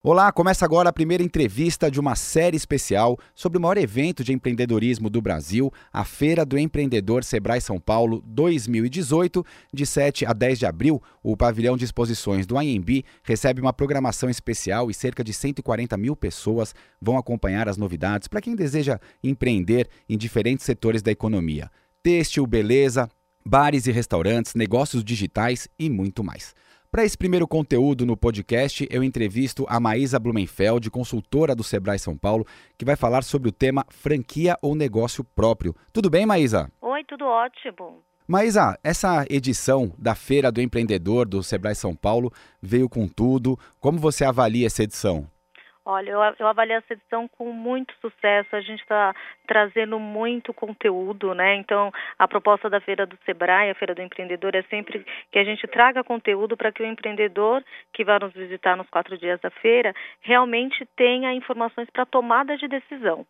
Olá, começa agora a primeira entrevista de uma série especial sobre o maior evento de empreendedorismo do Brasil, a Feira do Empreendedor Sebrae São Paulo 2018. De 7 a 10 de abril, o pavilhão de exposições do AMB recebe uma programação especial e cerca de 140 mil pessoas vão acompanhar as novidades para quem deseja empreender em diferentes setores da economia: têxtil, beleza, bares e restaurantes, negócios digitais e muito mais. Para esse primeiro conteúdo no podcast, eu entrevisto a Maísa Blumenfeld, consultora do Sebrae São Paulo, que vai falar sobre o tema franquia ou negócio próprio. Tudo bem, Maísa? Oi, tudo ótimo. Maísa, essa edição da Feira do Empreendedor do Sebrae São Paulo veio com tudo. Como você avalia essa edição? Olha, eu, eu avalio essa edição com muito sucesso. A gente está trazendo muito conteúdo, né? Então, a proposta da Feira do Sebrae, a Feira do Empreendedor, é sempre que a gente traga conteúdo para que o empreendedor que vai nos visitar nos quatro dias da feira realmente tenha informações para tomada de decisão.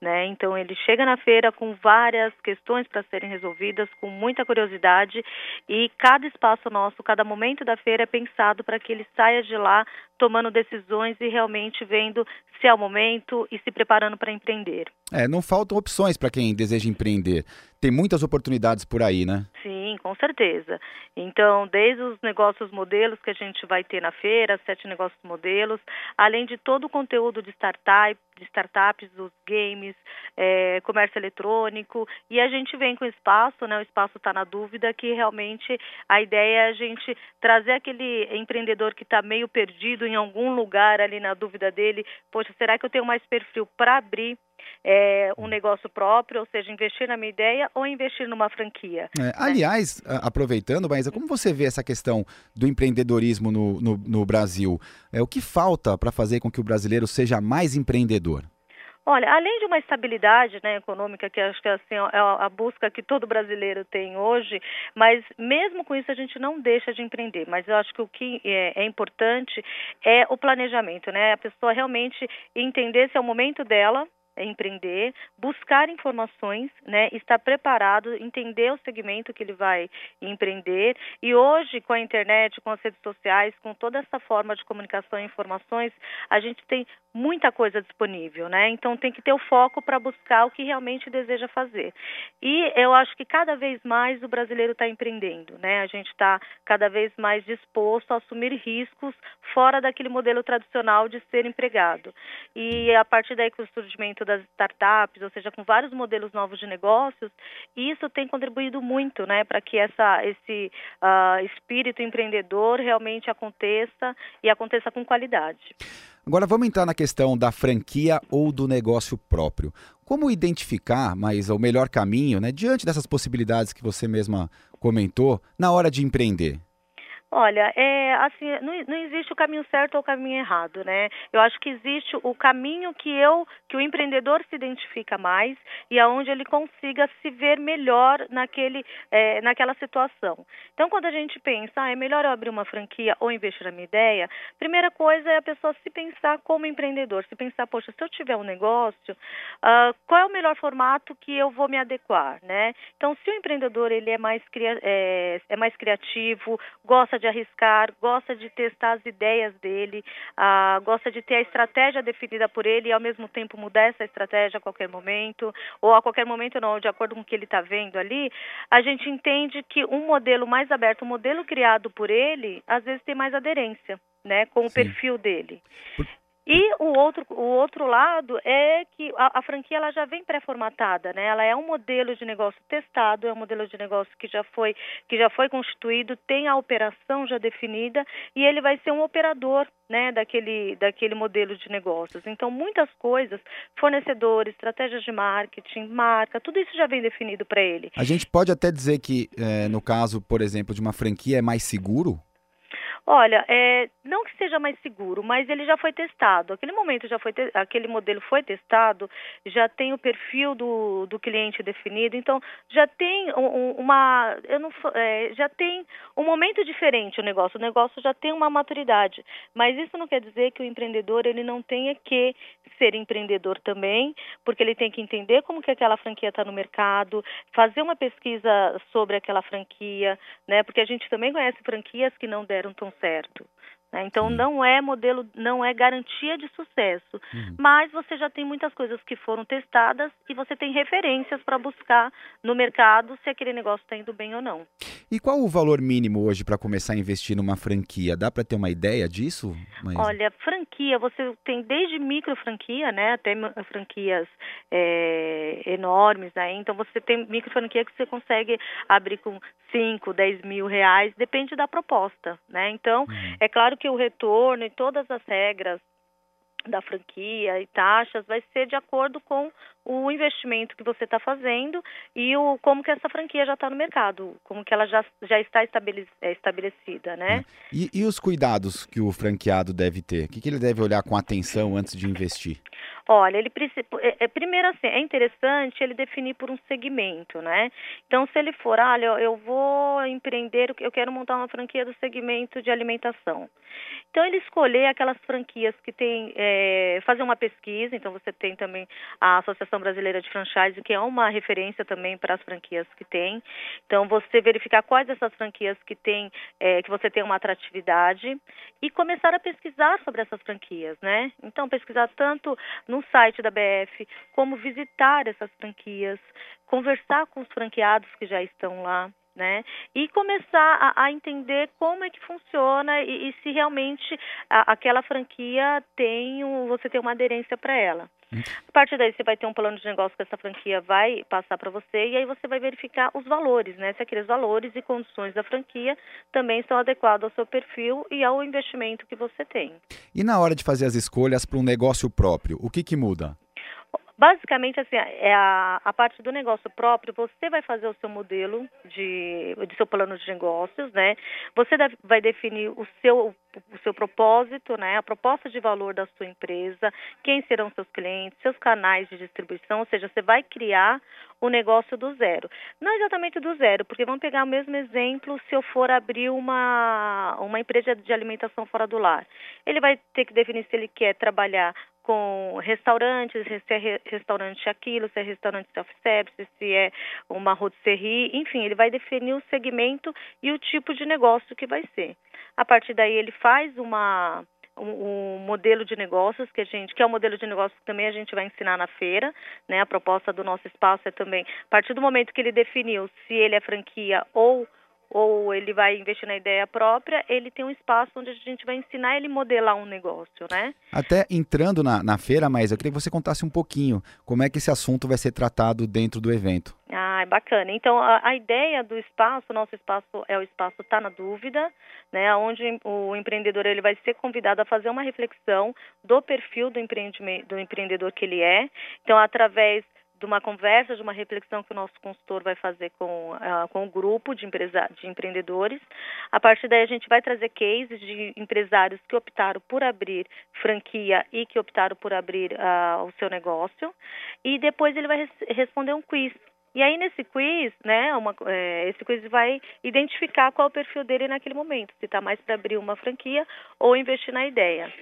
Né? Então ele chega na feira com várias questões para serem resolvidas, com muita curiosidade e cada espaço nosso, cada momento da feira é pensado para que ele saia de lá tomando decisões e realmente vendo se é o momento e se preparando para empreender. É, não faltam opções para quem deseja empreender. Tem muitas oportunidades por aí, né? Sim, com certeza. Então, desde os negócios modelos que a gente vai ter na feira, sete negócios modelos, além de todo o conteúdo de startup, de startups, os games, é, comércio eletrônico, e a gente vem com espaço, né? O espaço está na dúvida, que realmente a ideia é a gente trazer aquele empreendedor que está meio perdido em algum lugar ali na dúvida dele, poxa, será que eu tenho mais perfil para abrir é, um negócio próprio, ou seja, investir na minha ideia ou investir numa franquia. É, né? aliás, aproveitando, Maísa, como você vê essa questão do empreendedorismo no, no, no Brasil? É, o que falta para fazer com que o brasileiro seja mais empreendedor? Olha, além de uma estabilidade né, econômica, que acho que assim, é a busca que todo brasileiro tem hoje, mas mesmo com isso a gente não deixa de empreender. Mas eu acho que o que é, é importante é o planejamento, né? A pessoa realmente entender se é o momento dela, é empreender, buscar informações, né, estar preparado, entender o segmento que ele vai empreender. E hoje, com a internet, com as redes sociais, com toda essa forma de comunicação e informações, a gente tem muita coisa disponível, né? Então tem que ter o foco para buscar o que realmente deseja fazer. E eu acho que cada vez mais o brasileiro está empreendendo, né? A gente está cada vez mais disposto a assumir riscos fora daquele modelo tradicional de ser empregado. E a partir daí com o surgimento das startups, ou seja, com vários modelos novos de negócios, isso tem contribuído muito, né, para que essa, esse uh, espírito empreendedor realmente aconteça e aconteça com qualidade. Agora vamos entrar na questão da franquia ou do negócio próprio. Como identificar, mais o melhor caminho, né, diante dessas possibilidades que você mesma comentou, na hora de empreender? Olha, é assim, não, não existe o caminho certo ou o caminho errado, né? Eu acho que existe o caminho que eu, que o empreendedor se identifica mais e aonde ele consiga se ver melhor naquele, é, naquela situação. Então, quando a gente pensa, ah, é melhor eu abrir uma franquia ou investir na minha ideia, primeira coisa é a pessoa se pensar como empreendedor, se pensar, poxa, se eu tiver um negócio, uh, qual é o melhor formato que eu vou me adequar, né? Então, se o empreendedor ele é mais, é, é mais criativo, gosta de arriscar, gosta de testar as ideias dele, ah, gosta de ter a estratégia definida por ele e ao mesmo tempo mudar essa estratégia a qualquer momento, ou a qualquer momento não, de acordo com o que ele está vendo ali, a gente entende que um modelo mais aberto, um modelo criado por ele, às vezes tem mais aderência, né, com o Sim. perfil dele. Por... E o outro, o outro lado é que a, a franquia ela já vem pré-formatada, né? Ela é um modelo de negócio testado, é um modelo de negócio que já foi que já foi constituído, tem a operação já definida e ele vai ser um operador, né, daquele daquele modelo de negócios. Então, muitas coisas, fornecedores, estratégias de marketing, marca, tudo isso já vem definido para ele. A gente pode até dizer que, é, no caso, por exemplo, de uma franquia, é mais seguro? Olha, é, não que seja mais seguro, mas ele já foi testado. Aquele momento já foi te, aquele modelo foi testado, já tem o perfil do, do cliente definido, então já tem um, uma, eu não, é, já tem um momento diferente o negócio. O negócio já tem uma maturidade, mas isso não quer dizer que o empreendedor ele não tenha que ser empreendedor também, porque ele tem que entender como que aquela franquia está no mercado, fazer uma pesquisa sobre aquela franquia, né? Porque a gente também conhece franquias que não deram tão certo. Né? Então Sim. não é modelo, não é garantia de sucesso, uhum. mas você já tem muitas coisas que foram testadas e você tem referências para buscar no mercado se aquele negócio está indo bem ou não. E qual o valor mínimo hoje para começar a investir numa franquia? Dá para ter uma ideia disso? Olha, franquia, você tem desde micro franquia, né, até franquias é, enormes aí. Então você tem micro franquia que você consegue abrir com 5, 10 mil reais, depende da proposta, né? Então, uhum. é claro que o retorno e todas as regras da franquia e taxas vai ser de acordo com o investimento que você está fazendo e o como que essa franquia já está no mercado, como que ela já, já está é, estabelecida, né? E, e os cuidados que o franqueado deve ter? O que, que ele deve olhar com atenção antes de investir? Olha, ele. É, é, primeiro assim, é interessante ele definir por um segmento, né? Então, se ele for, olha, eu vou empreender, eu quero montar uma franquia do segmento de alimentação. Então, ele escolher aquelas franquias que tem, é, fazer uma pesquisa. Então, você tem também a Associação Brasileira de Franchise, que é uma referência também para as franquias que tem. Então, você verificar quais dessas franquias que tem, é, que você tem uma atratividade e começar a pesquisar sobre essas franquias, né? Então, pesquisar tanto no site da BF, como visitar essas franquias, conversar com os franqueados que já estão lá. Né? E começar a, a entender como é que funciona e, e se realmente a, aquela franquia tem, um, você tem uma aderência para ela. Hum. A partir daí você vai ter um plano de negócio que essa franquia vai passar para você e aí você vai verificar os valores, né? Se aqueles valores e condições da franquia também estão adequados ao seu perfil e ao investimento que você tem. E na hora de fazer as escolhas para um negócio próprio, o que, que muda? Basicamente, assim, é a, a parte do negócio próprio, você vai fazer o seu modelo de, de seu plano de negócios, né? Você deve, vai definir o seu, o seu propósito, né? A proposta de valor da sua empresa, quem serão seus clientes, seus canais de distribuição, ou seja, você vai criar o negócio do zero. Não exatamente do zero, porque vamos pegar o mesmo exemplo se eu for abrir uma, uma empresa de alimentação fora do lar. Ele vai ter que definir se ele quer trabalhar com restaurantes, se é restaurante aquilo, se é restaurante self-service, se é uma rotisserie, enfim, ele vai definir o segmento e o tipo de negócio que vai ser. A partir daí ele faz uma um, um, modelo de negócios que a gente, que é o um modelo de negócios que também a gente vai ensinar na feira, né? A proposta do nosso espaço é também, a partir do momento que ele definiu se ele é franquia ou ou ele vai investir na ideia própria, ele tem um espaço onde a gente vai ensinar ele a modelar um negócio, né? Até entrando na, na feira, mas eu queria que você contasse um pouquinho como é que esse assunto vai ser tratado dentro do evento. Ah, bacana. Então, a, a ideia do espaço, nosso espaço é o espaço Tá na Dúvida, né, onde o empreendedor ele vai ser convidado a fazer uma reflexão do perfil do, empreendimento, do empreendedor que ele é. Então, através de uma conversa, de uma reflexão que o nosso consultor vai fazer com, uh, com o grupo de, empresa, de empreendedores. A partir daí, a gente vai trazer cases de empresários que optaram por abrir franquia e que optaram por abrir uh, o seu negócio. E depois ele vai res responder um quiz. E aí, nesse quiz, né, uma, é, esse quiz vai identificar qual é o perfil dele naquele momento, se está mais para abrir uma franquia ou investir na ideia.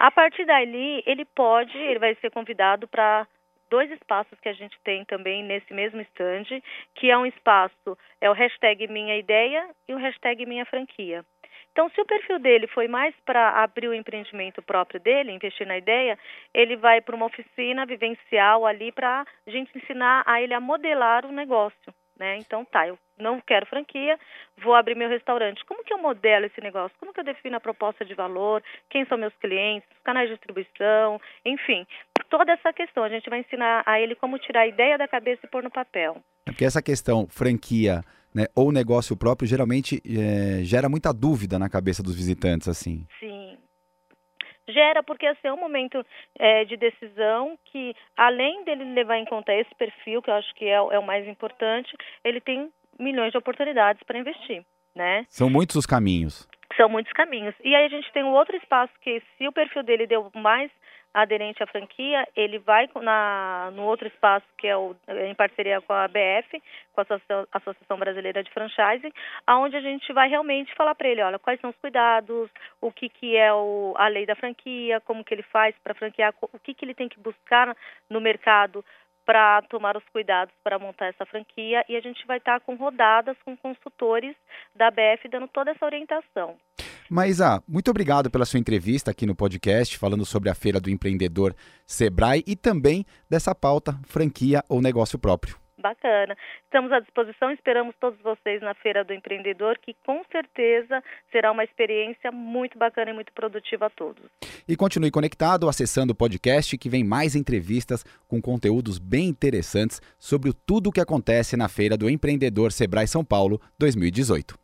A partir dali, ele pode, ele vai ser convidado para dois espaços que a gente tem também nesse mesmo stand, que é um espaço, é o hashtag Minha Ideia e o hashtag Minha Franquia. Então, se o perfil dele foi mais para abrir o empreendimento próprio dele, investir na ideia, ele vai para uma oficina vivencial ali para a gente ensinar a ele a modelar o negócio. Né? Então, tá, eu não quero franquia, vou abrir meu restaurante. Como que eu modelo esse negócio? Como que eu defino a proposta de valor? Quem são meus clientes? Canais de distribuição? Enfim, toda essa questão. A gente vai ensinar a ele como tirar a ideia da cabeça e pôr no papel. É porque essa questão franquia né, ou negócio próprio geralmente é, gera muita dúvida na cabeça dos visitantes, assim. Sim. Gera porque assim, é um momento é, de decisão que, além dele levar em conta esse perfil, que eu acho que é, é o mais importante, ele tem milhões de oportunidades para investir, né? São muitos os caminhos. São muitos caminhos. E aí a gente tem um outro espaço que, se o perfil dele deu mais aderente à franquia, ele vai na, no outro espaço que é o, em parceria com a ABF, com a Associação, Associação Brasileira de Franchising, aonde a gente vai realmente falar para ele, olha, quais são os cuidados, o que, que é o, a lei da franquia, como que ele faz para franquear, o que, que ele tem que buscar no mercado para tomar os cuidados para montar essa franquia e a gente vai estar tá com rodadas com consultores da ABF dando toda essa orientação. Maísa, muito obrigado pela sua entrevista aqui no podcast, falando sobre a Feira do Empreendedor Sebrae e também dessa pauta, franquia ou negócio próprio. Bacana. Estamos à disposição, esperamos todos vocês na Feira do Empreendedor, que com certeza será uma experiência muito bacana e muito produtiva a todos. E continue conectado acessando o podcast que vem mais entrevistas com conteúdos bem interessantes sobre tudo o que acontece na Feira do Empreendedor Sebrae São Paulo 2018.